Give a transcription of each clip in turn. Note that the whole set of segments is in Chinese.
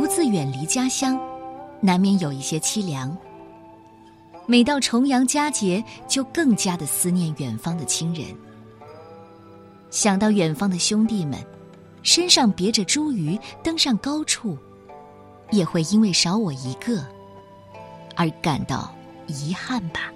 独自远离家乡，难免有一些凄凉。每到重阳佳节，就更加的思念远方的亲人。想到远方的兄弟们，身上别着茱萸登上高处，也会因为少我一个而感到遗憾吧。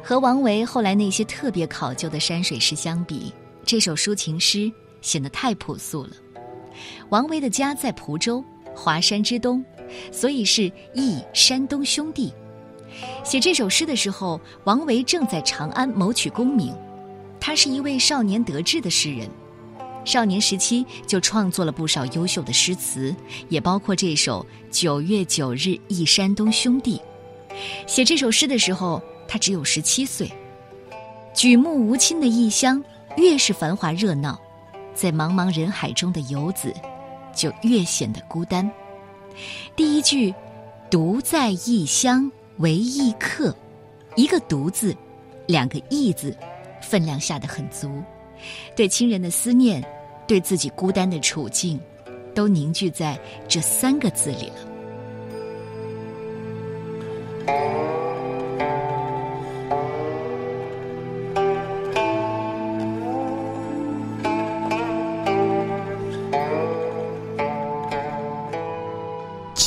和王维后来那些特别考究的山水诗相比，这首抒情诗显得太朴素了。王维的家在蒲州华山之东，所以是忆山东兄弟。写这首诗的时候，王维正在长安谋取功名。他是一位少年得志的诗人，少年时期就创作了不少优秀的诗词，也包括这首《九月九日忆山东兄弟》。写这首诗的时候，他只有十七岁。举目无亲的异乡，越是繁华热闹。在茫茫人海中的游子，就越显得孤单。第一句“独在异乡为异客”，一个“独”字，两个“异”字，分量下得很足，对亲人的思念，对自己孤单的处境，都凝聚在这三个字里了。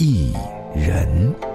一人。